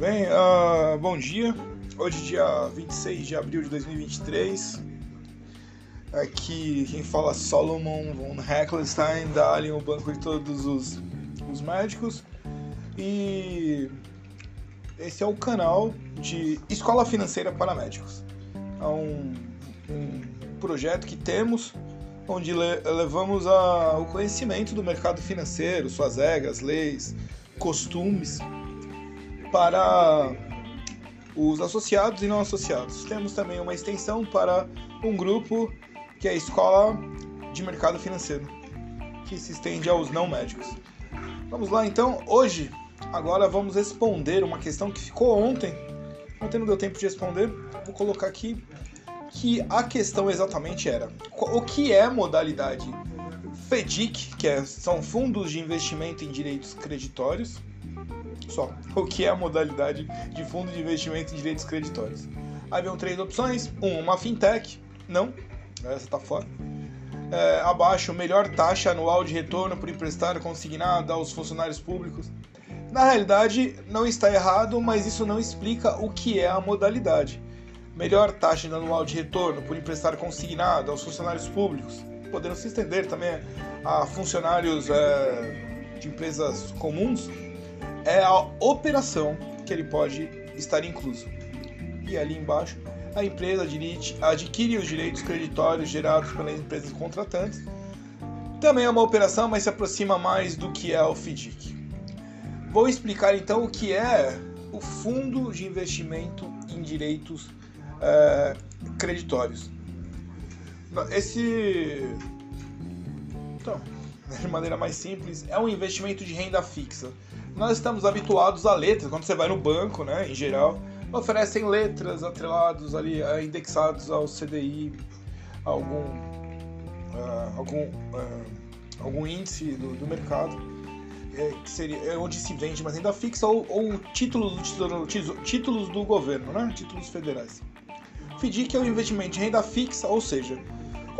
bem, uh, bom dia. Hoje, dia 26 de abril de 2023. Aqui quem fala é Solomon von Heckelstein, da Alien, o banco de todos os, os médicos. E esse é o canal de Escola Financeira para Médicos. É um, um projeto que temos onde levamos a, o conhecimento do mercado financeiro, suas regras, leis, costumes para os associados e não associados. Temos também uma extensão para um grupo que é a Escola de Mercado Financeiro, que se estende aos não médicos. Vamos lá então, hoje, agora vamos responder uma questão que ficou ontem, ontem não deu tempo de responder, vou colocar aqui que a questão exatamente era o que é modalidade FEDIC, que é, são fundos de investimento em direitos creditórios, só. O que é a modalidade de fundo de investimento em direitos creditórios? Haviam três opções. Um, uma fintech. Não, essa está fora. É, abaixo, melhor taxa anual de retorno por emprestar consignado aos funcionários públicos. Na realidade, não está errado, mas isso não explica o que é a modalidade. Melhor taxa anual de retorno por emprestar consignado aos funcionários públicos, podendo se estender também a funcionários é, de empresas comuns, é a operação que ele pode estar incluso. E ali embaixo, a empresa adquire os direitos creditórios gerados pelas empresas contratantes. Também é uma operação, mas se aproxima mais do que é o FDIC. Vou explicar então o que é o Fundo de Investimento em Direitos é, Creditórios. Esse. Então, de maneira mais simples, é um investimento de renda fixa nós estamos habituados a letras, quando você vai no banco, né, em geral, oferecem letras atrelados ali, eh, indexados ao CDI, algum, uh, algum, uh, algum índice do, do mercado, é, que seria é onde se vende uma renda fixa ou, ou títulos, do títulos do governo, né, títulos federais. FDIC é um investimento de renda fixa, ou seja,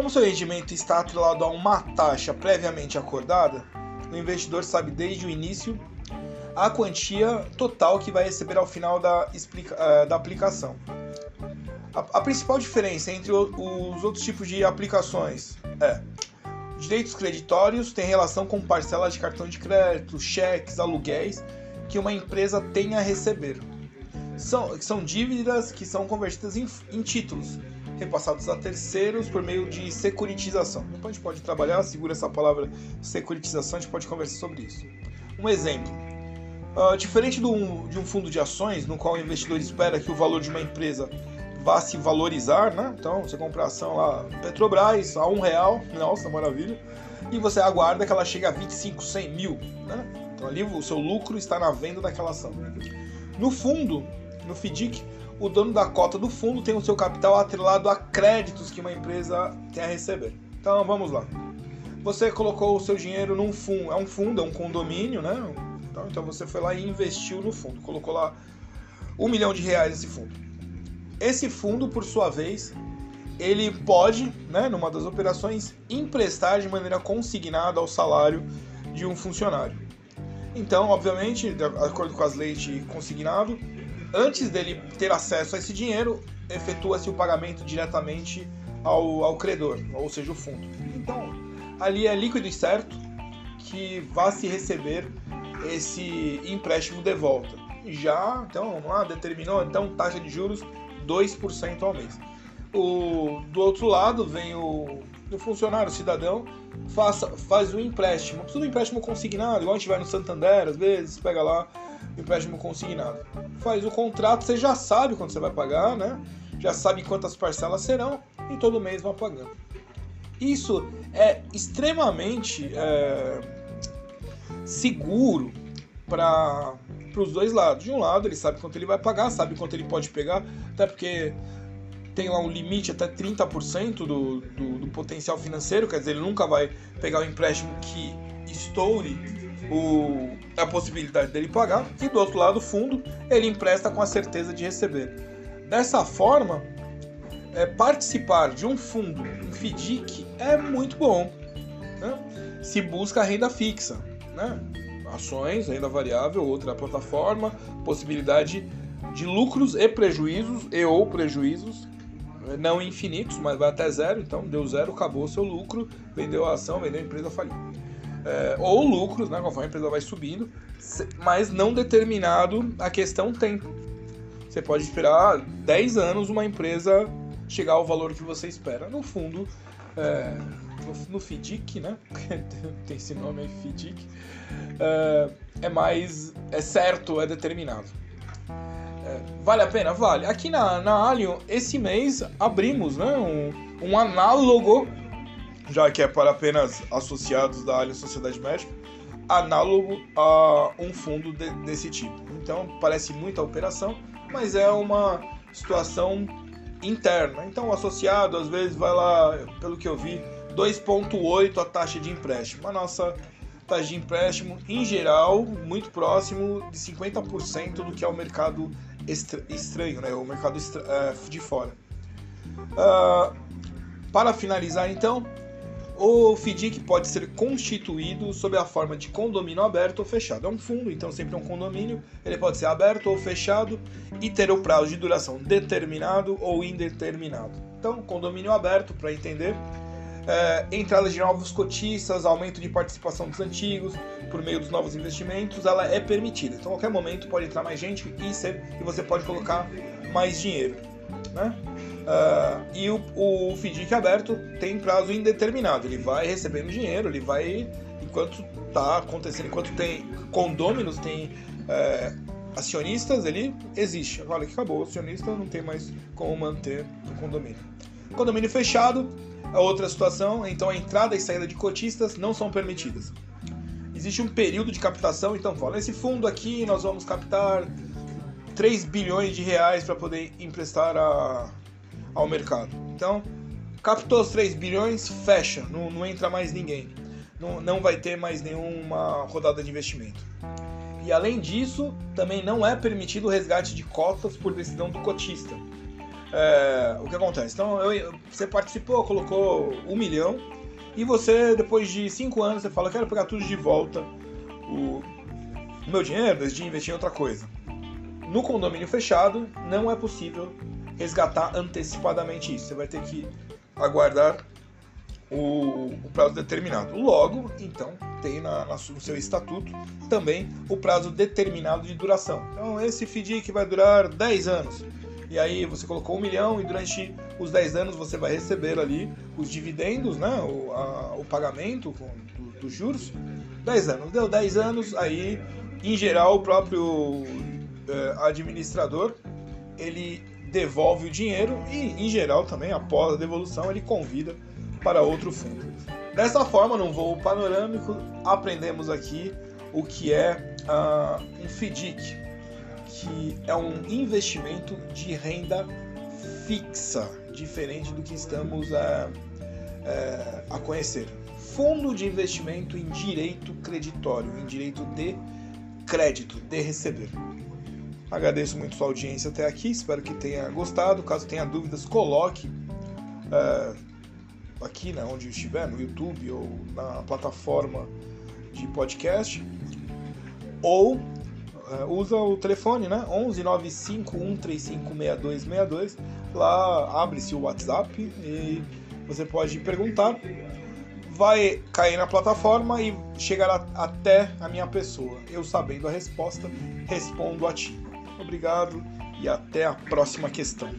como seu rendimento está atrelado a uma taxa previamente acordada, o investidor sabe desde o início a quantia total que vai receber ao final da, uh, da aplicação. A, a, principal diferença entre os outros tipos de aplicações é direitos creditórios têm relação com parcelas de cartão de crédito, cheques, aluguéis que uma empresa tem a receber. São, são dívidas que são convertidas em, em títulos, repassados a terceiros por meio de securitização. Depois a gente pode trabalhar, segura essa palavra securitização, a gente pode conversar sobre isso. Um exemplo: Uh, diferente do, de um fundo de ações, no qual o investidor espera que o valor de uma empresa vá se valorizar, né? Então, você compra a ação lá, Petrobras, a um real, nossa, maravilha, e você aguarda que ela chegue a 25, 100 mil, né? Então, ali o seu lucro está na venda daquela ação. No fundo, no FDIC, o dono da cota do fundo tem o seu capital atrelado a créditos que uma empresa tem a receber. Então, vamos lá. Você colocou o seu dinheiro num fundo, é um fundo, é um condomínio, né? Então, então você foi lá e investiu no fundo, colocou lá um milhão de reais nesse fundo. Esse fundo, por sua vez, ele pode, né, numa das operações, emprestar de maneira consignada ao salário de um funcionário. Então, obviamente, de acordo com as leis de consignado, antes dele ter acesso a esse dinheiro, efetua-se o pagamento diretamente ao, ao credor, ou seja, o fundo. Então, ali é líquido e certo que vai se receber esse empréstimo de volta. Já, então, lá, determinou então taxa de juros 2% ao mês. O, do outro lado vem o, o funcionário, cidadão, faça, faz o empréstimo. Precisa do empréstimo consignado, igual a gente vai no Santander, às vezes, pega lá o empréstimo consignado. Faz o contrato, você já sabe quando você vai pagar, né? Já sabe quantas parcelas serão e todo mês vai pagando. Isso é extremamente é, seguro para os dois lados. De um lado, ele sabe quanto ele vai pagar, sabe quanto ele pode pegar, até porque tem lá um limite até 30% do, do, do potencial financeiro, quer dizer, ele nunca vai pegar um empréstimo que estoure o, a possibilidade dele pagar. E do outro lado, o fundo, ele empresta com a certeza de receber. Dessa forma, é, participar de um fundo, um FDIC, é muito bom. Né? Se busca renda fixa né? ações, renda variável, outra plataforma, possibilidade de lucros e prejuízos e ou prejuízos não infinitos, mas vai até zero, então deu zero, acabou o seu lucro, vendeu a ação, vendeu a empresa, faliu. É, ou lucros, né, conforme a empresa vai subindo, mas não determinado a questão tempo. Você pode esperar 10 anos uma empresa chegar ao valor que você espera. No fundo, é, no, no FIDIC, né? Tem esse nome aí, FIDIC. É, é mais. É certo, é determinado. Vale a pena? Vale. Aqui na, na Allion, esse mês, abrimos né, um, um análogo, já que é para apenas associados da Allion Sociedade Médica, análogo a um fundo de, desse tipo. Então, parece muita operação, mas é uma situação interna. Então, o associado às vezes vai lá, pelo que eu vi, 2,8 a taxa de empréstimo. A nossa taxa de empréstimo, em geral, muito próximo de 50% do que é o mercado estranho, né? o mercado é, de fora. Uh, para finalizar, então, o FDIC pode ser constituído sob a forma de condomínio aberto ou fechado. É um fundo, então sempre é um condomínio. Ele pode ser aberto ou fechado e ter o prazo de duração determinado ou indeterminado. Então, condomínio aberto, para entender, é, entrada de novos cotistas, aumento de participação dos antigos por meio dos novos investimentos, ela é permitida. Então, a qualquer momento pode entrar mais gente e, ser, e você pode colocar mais dinheiro. Né? Uh, e o, o FDIC aberto tem prazo indeterminado. Ele vai recebendo dinheiro, ele vai. Enquanto está acontecendo, enquanto tem condôminos, tem é, acionistas, ele existe. Agora que acabou, o acionista não tem mais como manter o condomínio. Condomínio fechado é outra situação, então a entrada e saída de cotistas não são permitidas. Existe um período de captação, então fala, nesse fundo aqui nós vamos captar 3 bilhões de reais para poder emprestar a, ao mercado. Então, captou os 3 bilhões, fecha, não, não entra mais ninguém. Não, não vai ter mais nenhuma rodada de investimento. E além disso, também não é permitido o resgate de cotas por decisão do cotista. É, o que acontece? Então, eu, você participou, colocou um milhão, e você, depois de cinco anos, você fala: quero pegar tudo de volta, o, o meu dinheiro, de investir em outra coisa. No condomínio fechado, não é possível resgatar antecipadamente isso. Você vai ter que aguardar o, o prazo determinado. Logo, então, tem na, na, no seu estatuto também o prazo determinado de duração. Então, esse FDIC vai durar 10 anos. E aí você colocou um milhão e durante os 10 anos você vai receber ali os dividendos, né? o, a, o pagamento dos do juros. 10 anos. Deu 10 anos, aí, em geral, o próprio eh, administrador ele devolve o dinheiro e, em geral, também após a devolução, ele convida para outro fundo. Dessa forma, num voo panorâmico, aprendemos aqui o que é uh, um FDIC, que é um investimento de renda fixa, diferente do que estamos uh, uh, a conhecer. Fundo de investimento em direito creditório, em direito de crédito, de receber. Agradeço muito sua audiência até aqui, espero que tenha gostado. Caso tenha dúvidas, coloque uh, aqui né, onde estiver, no YouTube ou na plataforma de podcast. Ou usa o telefone, né? 11 95 135 6262. Lá abre-se o WhatsApp e você pode perguntar. Vai cair na plataforma e chegará até a minha pessoa. Eu sabendo a resposta, respondo a ti. Obrigado e até a próxima questão.